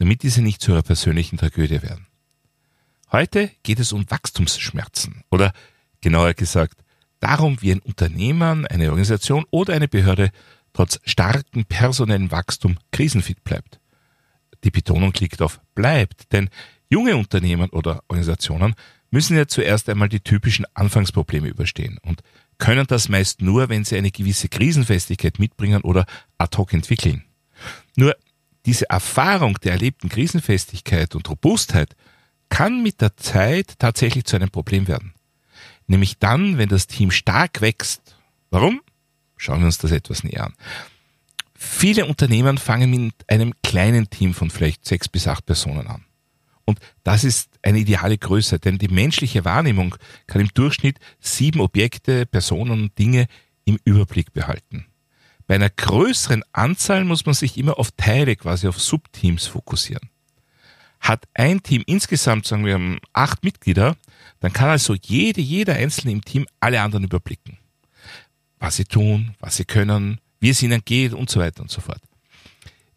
damit diese nicht zu ihrer persönlichen Tragödie werden. Heute geht es um Wachstumsschmerzen oder genauer gesagt darum, wie ein Unternehmer, eine Organisation oder eine Behörde trotz starkem personellen Wachstum krisenfit bleibt. Die Betonung liegt auf bleibt, denn junge Unternehmen oder Organisationen müssen ja zuerst einmal die typischen Anfangsprobleme überstehen und können das meist nur, wenn sie eine gewisse Krisenfestigkeit mitbringen oder ad hoc entwickeln. Nur diese Erfahrung der erlebten Krisenfestigkeit und Robustheit kann mit der Zeit tatsächlich zu einem Problem werden. Nämlich dann, wenn das Team stark wächst. Warum? Schauen wir uns das etwas näher an. Viele Unternehmen fangen mit einem kleinen Team von vielleicht sechs bis acht Personen an. Und das ist eine ideale Größe, denn die menschliche Wahrnehmung kann im Durchschnitt sieben Objekte, Personen und Dinge im Überblick behalten. Bei einer größeren Anzahl muss man sich immer auf Teile, quasi auf Subteams fokussieren. Hat ein Team insgesamt, sagen wir, acht Mitglieder, dann kann also jede, jeder Einzelne im Team alle anderen überblicken. Was sie tun, was sie können, wie es ihnen geht und so weiter und so fort.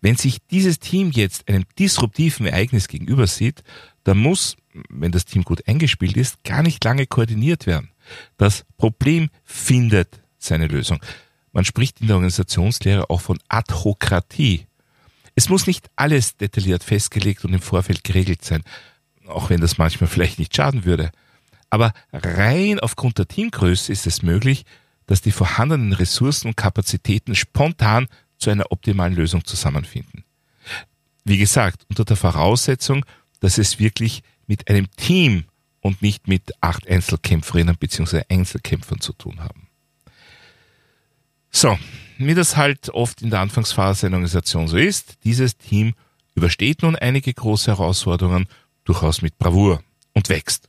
Wenn sich dieses Team jetzt einem disruptiven Ereignis gegenüber sieht, dann muss, wenn das Team gut eingespielt ist, gar nicht lange koordiniert werden. Das Problem findet seine Lösung. Man spricht in der Organisationslehre auch von Adhokratie. Es muss nicht alles detailliert festgelegt und im Vorfeld geregelt sein, auch wenn das manchmal vielleicht nicht schaden würde. Aber rein aufgrund der Teamgröße ist es möglich, dass die vorhandenen Ressourcen und Kapazitäten spontan zu einer optimalen Lösung zusammenfinden. Wie gesagt, unter der Voraussetzung, dass es wirklich mit einem Team und nicht mit acht Einzelkämpferinnen bzw. Einzelkämpfern zu tun haben. So, wie das halt oft in der Anfangsphase einer Organisation so ist, dieses Team übersteht nun einige große Herausforderungen durchaus mit Bravour und wächst.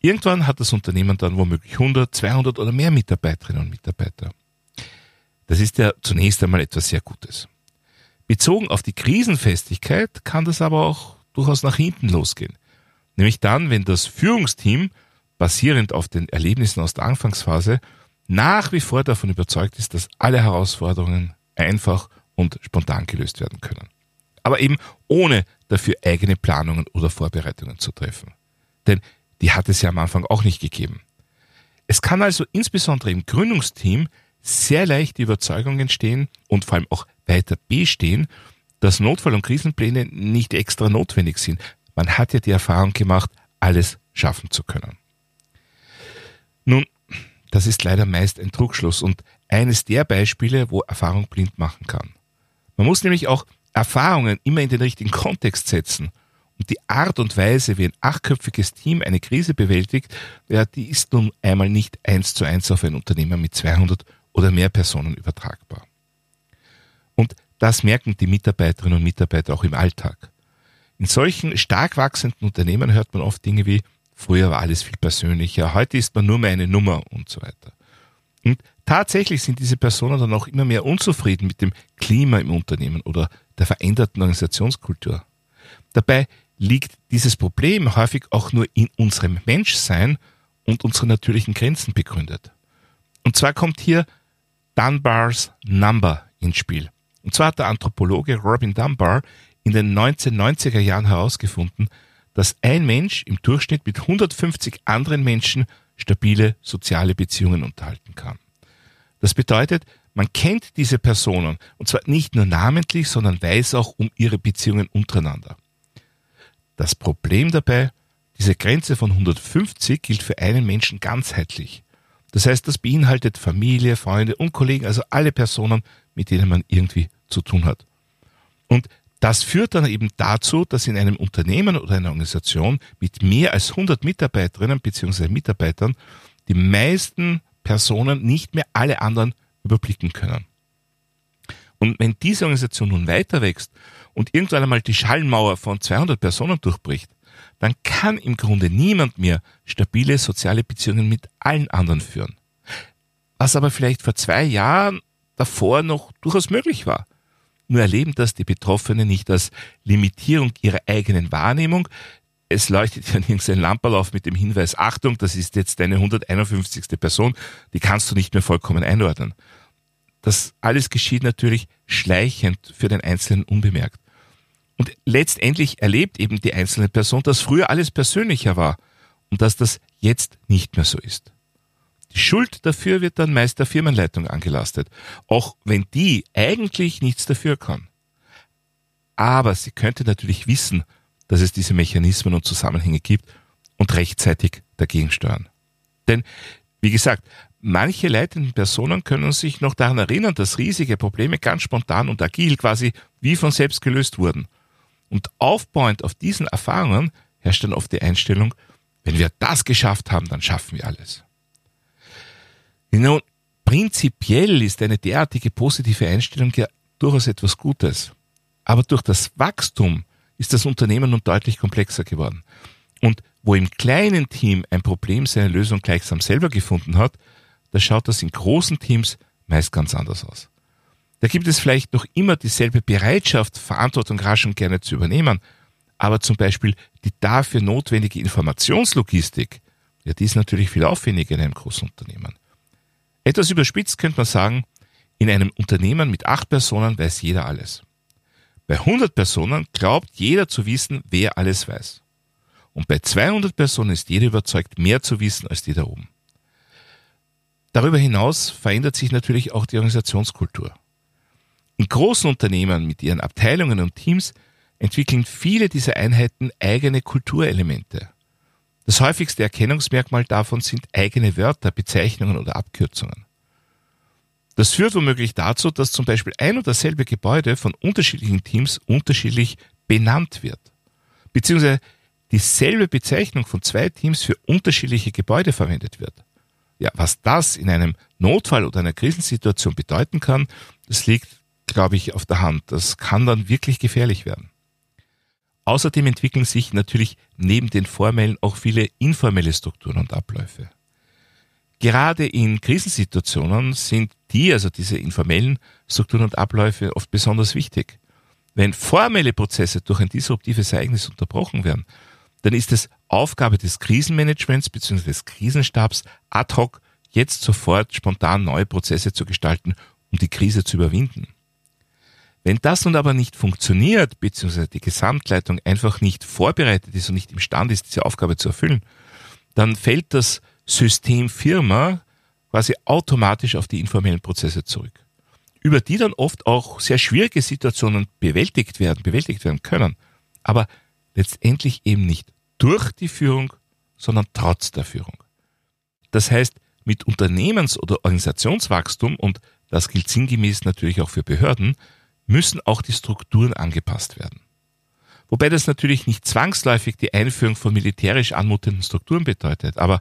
Irgendwann hat das Unternehmen dann womöglich 100, 200 oder mehr Mitarbeiterinnen und Mitarbeiter. Das ist ja zunächst einmal etwas sehr Gutes. Bezogen auf die Krisenfestigkeit kann das aber auch durchaus nach hinten losgehen. Nämlich dann, wenn das Führungsteam basierend auf den Erlebnissen aus der Anfangsphase nach wie vor davon überzeugt ist, dass alle Herausforderungen einfach und spontan gelöst werden können. Aber eben ohne dafür eigene Planungen oder Vorbereitungen zu treffen. Denn die hat es ja am Anfang auch nicht gegeben. Es kann also insbesondere im Gründungsteam sehr leicht die Überzeugung entstehen und vor allem auch weiter bestehen, dass Notfall- und Krisenpläne nicht extra notwendig sind. Man hat ja die Erfahrung gemacht, alles schaffen zu können. Nun, das ist leider meist ein Trugschluss und eines der Beispiele, wo Erfahrung blind machen kann. Man muss nämlich auch Erfahrungen immer in den richtigen Kontext setzen. Und die Art und Weise, wie ein achtköpfiges Team eine Krise bewältigt, ja, die ist nun einmal nicht eins zu eins auf ein Unternehmen mit 200 oder mehr Personen übertragbar. Und das merken die Mitarbeiterinnen und Mitarbeiter auch im Alltag. In solchen stark wachsenden Unternehmen hört man oft Dinge wie, Früher war alles viel persönlicher, heute ist man nur mehr eine Nummer und so weiter. Und tatsächlich sind diese Personen dann auch immer mehr unzufrieden mit dem Klima im Unternehmen oder der veränderten Organisationskultur. Dabei liegt dieses Problem häufig auch nur in unserem Menschsein und unseren natürlichen Grenzen begründet. Und zwar kommt hier Dunbars Number ins Spiel. Und zwar hat der Anthropologe Robin Dunbar in den 1990er Jahren herausgefunden, dass ein Mensch im Durchschnitt mit 150 anderen Menschen stabile soziale Beziehungen unterhalten kann. Das bedeutet, man kennt diese Personen und zwar nicht nur namentlich, sondern weiß auch um ihre Beziehungen untereinander. Das Problem dabei, diese Grenze von 150 gilt für einen Menschen ganzheitlich. Das heißt, das beinhaltet Familie, Freunde und Kollegen, also alle Personen, mit denen man irgendwie zu tun hat. Und das führt dann eben dazu, dass in einem Unternehmen oder einer Organisation mit mehr als 100 Mitarbeiterinnen bzw. Mitarbeitern die meisten Personen nicht mehr alle anderen überblicken können. Und wenn diese Organisation nun weiter wächst und irgendwann einmal die Schallmauer von 200 Personen durchbricht, dann kann im Grunde niemand mehr stabile soziale Beziehungen mit allen anderen führen. Was aber vielleicht vor zwei Jahren davor noch durchaus möglich war. Nur erleben das die Betroffenen nicht als Limitierung ihrer eigenen Wahrnehmung. Es leuchtet ja nirgends ein Lamperl auf mit dem Hinweis, Achtung, das ist jetzt deine 151. Person, die kannst du nicht mehr vollkommen einordnen. Das alles geschieht natürlich schleichend für den Einzelnen unbemerkt. Und letztendlich erlebt eben die einzelne Person, dass früher alles persönlicher war und dass das jetzt nicht mehr so ist. Die Schuld dafür wird dann meist der Firmenleitung angelastet, auch wenn die eigentlich nichts dafür kann. Aber sie könnte natürlich wissen, dass es diese Mechanismen und Zusammenhänge gibt und rechtzeitig dagegen steuern. Denn, wie gesagt, manche leitenden Personen können sich noch daran erinnern, dass riesige Probleme ganz spontan und agil quasi wie von selbst gelöst wurden. Und aufbauend auf diesen Erfahrungen herrscht dann oft die Einstellung, wenn wir das geschafft haben, dann schaffen wir alles. Nun, prinzipiell ist eine derartige positive Einstellung ja durchaus etwas Gutes. Aber durch das Wachstum ist das Unternehmen nun deutlich komplexer geworden. Und wo im kleinen Team ein Problem seine Lösung gleichsam selber gefunden hat, da schaut das in großen Teams meist ganz anders aus. Da gibt es vielleicht noch immer dieselbe Bereitschaft, Verantwortung rasch und gerne zu übernehmen, aber zum Beispiel die dafür notwendige Informationslogistik, ja, die ist natürlich viel aufwendiger in einem großen Unternehmen. Etwas überspitzt könnte man sagen, in einem Unternehmen mit acht Personen weiß jeder alles. Bei 100 Personen glaubt jeder zu wissen, wer alles weiß. Und bei 200 Personen ist jeder überzeugt, mehr zu wissen als die da oben. Darüber hinaus verändert sich natürlich auch die Organisationskultur. In großen Unternehmen mit ihren Abteilungen und Teams entwickeln viele dieser Einheiten eigene Kulturelemente. Das häufigste Erkennungsmerkmal davon sind eigene Wörter, Bezeichnungen oder Abkürzungen. Das führt womöglich dazu, dass zum Beispiel ein und dasselbe Gebäude von unterschiedlichen Teams unterschiedlich benannt wird. Beziehungsweise dieselbe Bezeichnung von zwei Teams für unterschiedliche Gebäude verwendet wird. Ja, was das in einem Notfall oder einer Krisensituation bedeuten kann, das liegt, glaube ich, auf der Hand. Das kann dann wirklich gefährlich werden. Außerdem entwickeln sich natürlich neben den formellen auch viele informelle Strukturen und Abläufe. Gerade in Krisensituationen sind die, also diese informellen Strukturen und Abläufe oft besonders wichtig. Wenn formelle Prozesse durch ein disruptives Ereignis unterbrochen werden, dann ist es Aufgabe des Krisenmanagements bzw. des Krisenstabs ad hoc jetzt sofort spontan neue Prozesse zu gestalten, um die Krise zu überwinden. Wenn das nun aber nicht funktioniert, beziehungsweise die Gesamtleitung einfach nicht vorbereitet ist und nicht imstande ist, diese Aufgabe zu erfüllen, dann fällt das System Firma quasi automatisch auf die informellen Prozesse zurück, über die dann oft auch sehr schwierige Situationen bewältigt werden, bewältigt werden können, aber letztendlich eben nicht durch die Führung, sondern trotz der Führung. Das heißt, mit Unternehmens- oder Organisationswachstum, und das gilt sinngemäß natürlich auch für Behörden, müssen auch die Strukturen angepasst werden. Wobei das natürlich nicht zwangsläufig die Einführung von militärisch anmutenden Strukturen bedeutet, aber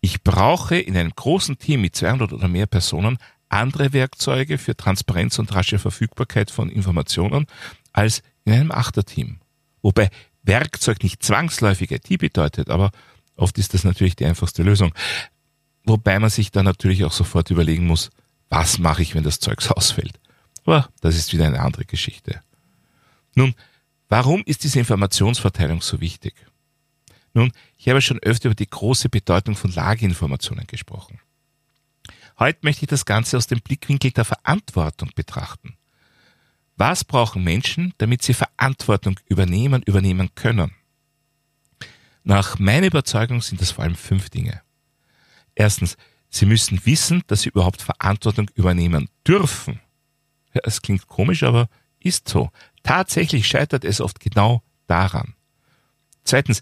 ich brauche in einem großen Team mit 200 oder mehr Personen andere Werkzeuge für Transparenz und rasche Verfügbarkeit von Informationen als in einem Achterteam. Wobei Werkzeug nicht zwangsläufig IT bedeutet, aber oft ist das natürlich die einfachste Lösung. Wobei man sich dann natürlich auch sofort überlegen muss, was mache ich, wenn das Zeugs ausfällt. Aber das ist wieder eine andere Geschichte. Nun, warum ist diese Informationsverteilung so wichtig? Nun, ich habe schon öfter über die große Bedeutung von Lageinformationen gesprochen. Heute möchte ich das Ganze aus dem Blickwinkel der Verantwortung betrachten. Was brauchen Menschen, damit sie Verantwortung übernehmen, übernehmen können? Nach meiner Überzeugung sind das vor allem fünf Dinge. Erstens, sie müssen wissen, dass sie überhaupt Verantwortung übernehmen dürfen. Ja, es klingt komisch, aber ist so. Tatsächlich scheitert es oft genau daran. Zweitens,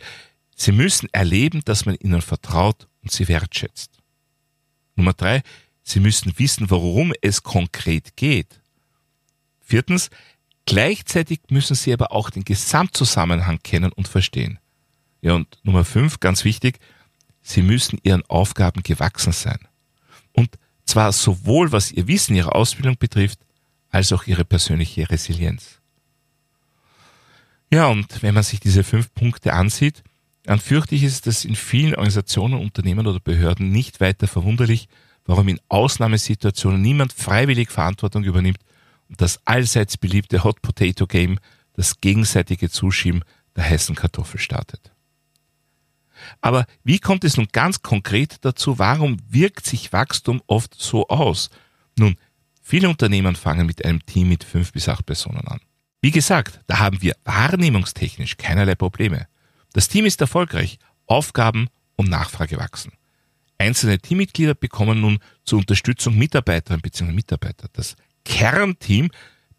sie müssen erleben, dass man ihnen vertraut und sie wertschätzt. Nummer drei, sie müssen wissen, worum es konkret geht. Viertens, gleichzeitig müssen sie aber auch den Gesamtzusammenhang kennen und verstehen. Ja, und Nummer fünf, ganz wichtig, sie müssen ihren Aufgaben gewachsen sein. Und zwar sowohl was ihr Wissen, ihre Ausbildung betrifft, als auch ihre persönliche Resilienz. Ja, und wenn man sich diese fünf Punkte ansieht, dann fürchte ich, es in vielen Organisationen, Unternehmen oder Behörden nicht weiter verwunderlich, warum in Ausnahmesituationen niemand freiwillig Verantwortung übernimmt und das allseits beliebte Hot Potato Game, das gegenseitige Zuschieben der heißen Kartoffel startet. Aber wie kommt es nun ganz konkret dazu? Warum wirkt sich Wachstum oft so aus? Nun, viele Unternehmen fangen mit einem Team mit fünf bis acht Personen an. Wie gesagt, da haben wir wahrnehmungstechnisch keinerlei Probleme. Das Team ist erfolgreich, Aufgaben und Nachfrage wachsen. Einzelne Teammitglieder bekommen nun zur Unterstützung Mitarbeiterinnen bzw. Mitarbeiter. Das Kernteam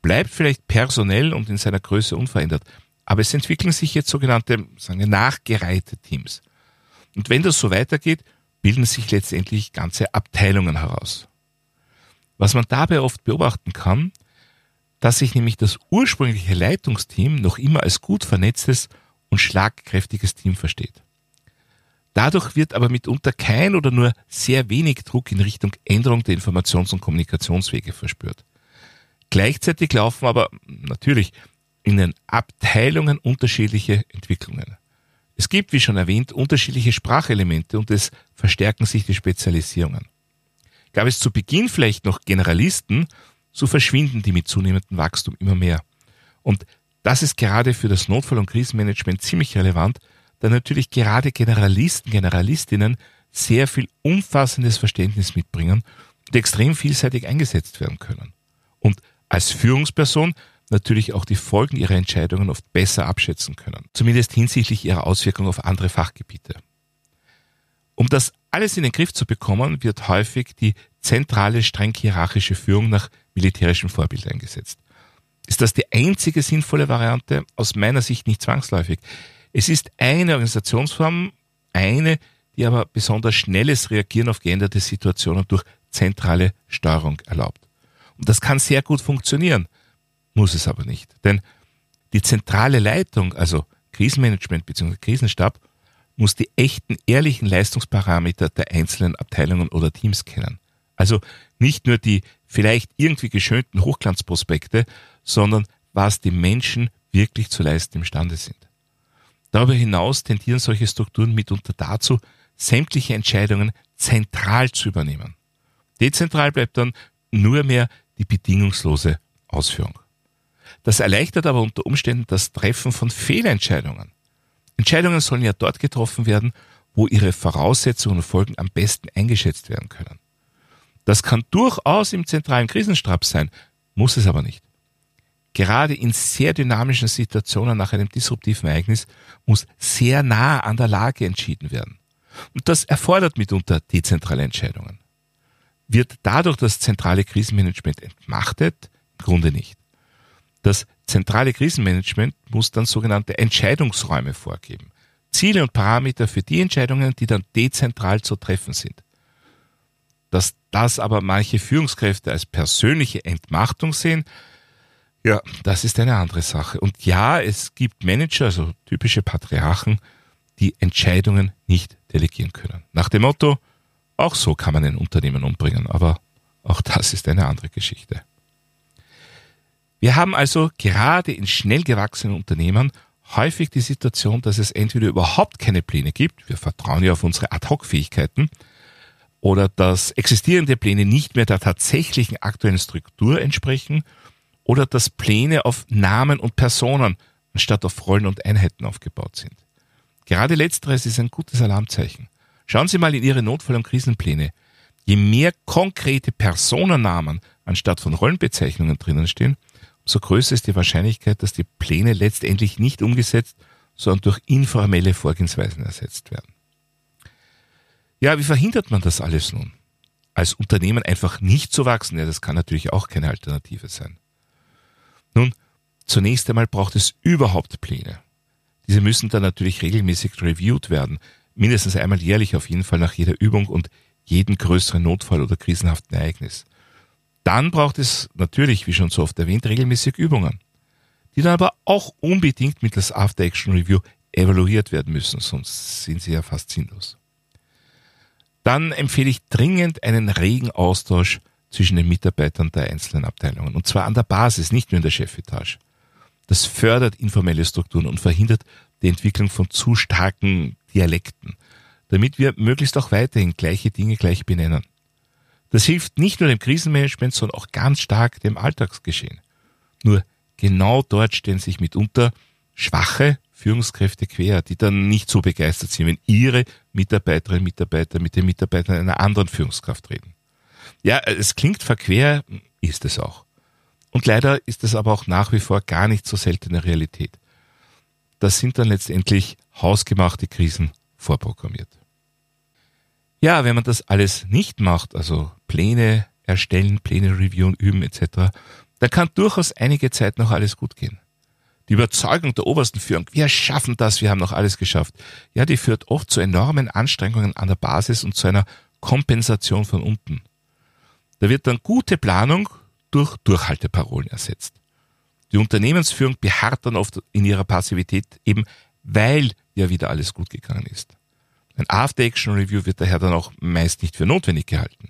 bleibt vielleicht personell und in seiner Größe unverändert, aber es entwickeln sich jetzt sogenannte, sagen wir, nachgereihte Teams. Und wenn das so weitergeht, bilden sich letztendlich ganze Abteilungen heraus. Was man dabei oft beobachten kann, dass sich nämlich das ursprüngliche Leitungsteam noch immer als gut vernetztes und schlagkräftiges Team versteht. Dadurch wird aber mitunter kein oder nur sehr wenig Druck in Richtung Änderung der Informations- und Kommunikationswege verspürt. Gleichzeitig laufen aber natürlich in den Abteilungen unterschiedliche Entwicklungen. Es gibt, wie schon erwähnt, unterschiedliche Sprachelemente und es verstärken sich die Spezialisierungen. Gab es zu Beginn vielleicht noch Generalisten, so verschwinden die mit zunehmendem Wachstum immer mehr. Und das ist gerade für das Notfall- und Krisenmanagement ziemlich relevant, da natürlich gerade Generalisten, Generalistinnen sehr viel umfassendes Verständnis mitbringen und extrem vielseitig eingesetzt werden können. Und als Führungsperson natürlich auch die Folgen ihrer Entscheidungen oft besser abschätzen können, zumindest hinsichtlich ihrer Auswirkungen auf andere Fachgebiete. Um das alles in den Griff zu bekommen, wird häufig die zentrale, streng hierarchische Führung nach militärischem Vorbild eingesetzt. Ist das die einzige sinnvolle Variante? Aus meiner Sicht nicht zwangsläufig. Es ist eine Organisationsform, eine, die aber besonders schnelles Reagieren auf geänderte Situationen durch zentrale Steuerung erlaubt. Und das kann sehr gut funktionieren, muss es aber nicht. Denn die zentrale Leitung, also Krisenmanagement bzw. Krisenstab, muss die echten, ehrlichen Leistungsparameter der einzelnen Abteilungen oder Teams kennen. Also nicht nur die vielleicht irgendwie geschönten Hochglanzprospekte, sondern was die Menschen wirklich zu leisten imstande sind. Darüber hinaus tendieren solche Strukturen mitunter dazu, sämtliche Entscheidungen zentral zu übernehmen. Dezentral bleibt dann nur mehr die bedingungslose Ausführung. Das erleichtert aber unter Umständen das Treffen von Fehlentscheidungen. Entscheidungen sollen ja dort getroffen werden, wo ihre Voraussetzungen und Folgen am besten eingeschätzt werden können. Das kann durchaus im zentralen Krisenstab sein, muss es aber nicht. Gerade in sehr dynamischen Situationen nach einem disruptiven Ereignis muss sehr nah an der Lage entschieden werden. Und das erfordert mitunter dezentrale Entscheidungen. Wird dadurch das zentrale Krisenmanagement entmachtet? Im Grunde nicht. Das zentrale Krisenmanagement muss dann sogenannte Entscheidungsräume vorgeben. Ziele und Parameter für die Entscheidungen, die dann dezentral zu treffen sind. Dass das aber manche Führungskräfte als persönliche Entmachtung sehen, ja, das ist eine andere Sache. Und ja, es gibt Manager, also typische Patriarchen, die Entscheidungen nicht delegieren können. Nach dem Motto, auch so kann man ein Unternehmen umbringen, aber auch das ist eine andere Geschichte. Wir haben also gerade in schnell gewachsenen Unternehmen häufig die Situation, dass es entweder überhaupt keine Pläne gibt, wir vertrauen ja auf unsere Ad-Hoc-Fähigkeiten, oder dass existierende Pläne nicht mehr der tatsächlichen aktuellen Struktur entsprechen, oder dass Pläne auf Namen und Personen anstatt auf Rollen und Einheiten aufgebaut sind. Gerade letzteres ist ein gutes Alarmzeichen. Schauen Sie mal in Ihre Notfall- und Krisenpläne. Je mehr konkrete Personennamen anstatt von Rollenbezeichnungen drinnen stehen, umso größer ist die Wahrscheinlichkeit, dass die Pläne letztendlich nicht umgesetzt, sondern durch informelle Vorgehensweisen ersetzt werden. Ja, wie verhindert man das alles nun? Als Unternehmen einfach nicht zu wachsen, ja, das kann natürlich auch keine Alternative sein. Nun, zunächst einmal braucht es überhaupt Pläne. Diese müssen dann natürlich regelmäßig reviewed werden, mindestens einmal jährlich auf jeden Fall nach jeder Übung und jedem größeren Notfall oder krisenhaften Ereignis. Dann braucht es natürlich, wie schon so oft erwähnt, regelmäßig Übungen, die dann aber auch unbedingt mittels After-Action-Review evaluiert werden müssen, sonst sind sie ja fast sinnlos. Dann empfehle ich dringend einen regen Austausch zwischen den Mitarbeitern der einzelnen Abteilungen. Und zwar an der Basis, nicht nur in der Chefetage. Das fördert informelle Strukturen und verhindert die Entwicklung von zu starken Dialekten, damit wir möglichst auch weiterhin gleiche Dinge gleich benennen. Das hilft nicht nur dem Krisenmanagement, sondern auch ganz stark dem Alltagsgeschehen. Nur genau dort stellen sich mitunter schwache Führungskräfte quer, die dann nicht so begeistert sind, wenn ihre Mitarbeiterinnen und Mitarbeiter mit den Mitarbeitern einer anderen Führungskraft reden. Ja, es klingt verquer, ist es auch. Und leider ist es aber auch nach wie vor gar nicht so seltene Realität. Das sind dann letztendlich hausgemachte Krisen vorprogrammiert. Ja, wenn man das alles nicht macht, also Pläne erstellen, Pläne reviewen, üben etc., dann kann durchaus einige Zeit noch alles gut gehen. Die Überzeugung der obersten Führung, wir schaffen das, wir haben noch alles geschafft, ja, die führt oft zu enormen Anstrengungen an der Basis und zu einer Kompensation von unten. Da wird dann gute Planung durch Durchhalteparolen ersetzt. Die Unternehmensführung beharrt dann oft in ihrer Passivität, eben weil ja wieder alles gut gegangen ist. Ein After-Action-Review wird daher dann auch meist nicht für notwendig gehalten.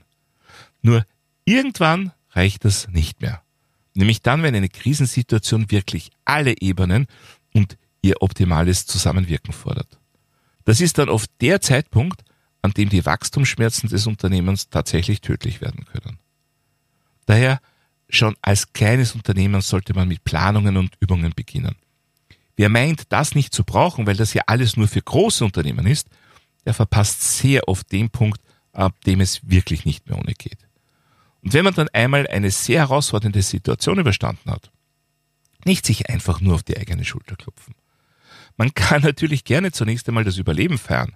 Nur irgendwann reicht das nicht mehr. Nämlich dann, wenn eine Krisensituation wirklich alle Ebenen und ihr optimales Zusammenwirken fordert. Das ist dann oft der Zeitpunkt, an dem die Wachstumsschmerzen des Unternehmens tatsächlich tödlich werden können. Daher schon als kleines Unternehmen sollte man mit Planungen und Übungen beginnen. Wer meint, das nicht zu brauchen, weil das ja alles nur für große Unternehmen ist, der verpasst sehr oft den Punkt, ab dem es wirklich nicht mehr ohne geht. Und wenn man dann einmal eine sehr herausfordernde Situation überstanden hat, nicht sich einfach nur auf die eigene Schulter klopfen. Man kann natürlich gerne zunächst einmal das Überleben feiern,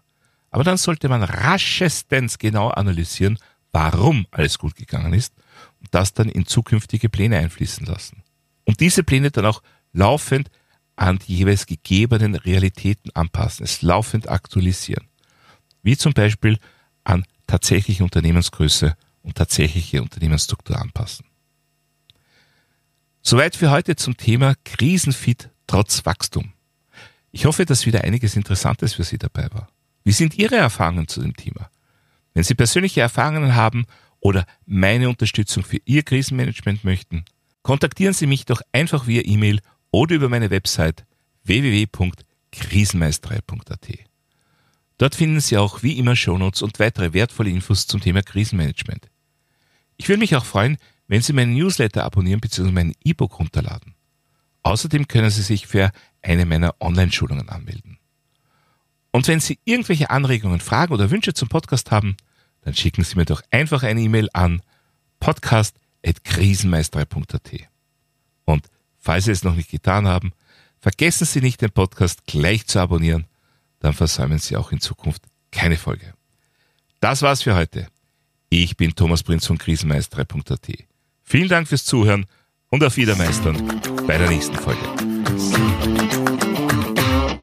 aber dann sollte man raschestens genau analysieren, warum alles gut gegangen ist und das dann in zukünftige Pläne einfließen lassen. Und diese Pläne dann auch laufend an die jeweils gegebenen Realitäten anpassen, es laufend aktualisieren. Wie zum Beispiel an tatsächliche Unternehmensgröße und tatsächliche Unternehmensstruktur anpassen. Soweit für heute zum Thema Krisenfit trotz Wachstum. Ich hoffe, dass wieder einiges Interessantes für Sie dabei war. Wie sind Ihre Erfahrungen zu dem Thema? Wenn Sie persönliche Erfahrungen haben oder meine Unterstützung für Ihr Krisenmanagement möchten, kontaktieren Sie mich doch einfach via E-Mail oder über meine Website www.krisenmeisterei.at. Dort finden Sie auch wie immer Shownotes und weitere wertvolle Infos zum Thema Krisenmanagement. Ich würde mich auch freuen, wenn Sie meinen Newsletter abonnieren bzw. mein E-Book runterladen. Außerdem können Sie sich für eine meiner Online-Schulungen anmelden. Und wenn Sie irgendwelche Anregungen, Fragen oder Wünsche zum Podcast haben, dann schicken Sie mir doch einfach eine E-Mail an podcast.krisenmeisterei.at. Und falls Sie es noch nicht getan haben, vergessen Sie nicht, den Podcast gleich zu abonnieren, dann versäumen Sie auch in Zukunft keine Folge. Das war's für heute. Ich bin Thomas Prinz von krisenmeisterei.at. Vielen Dank fürs Zuhören und auf Wiedermeistern bei der nächsten Folge.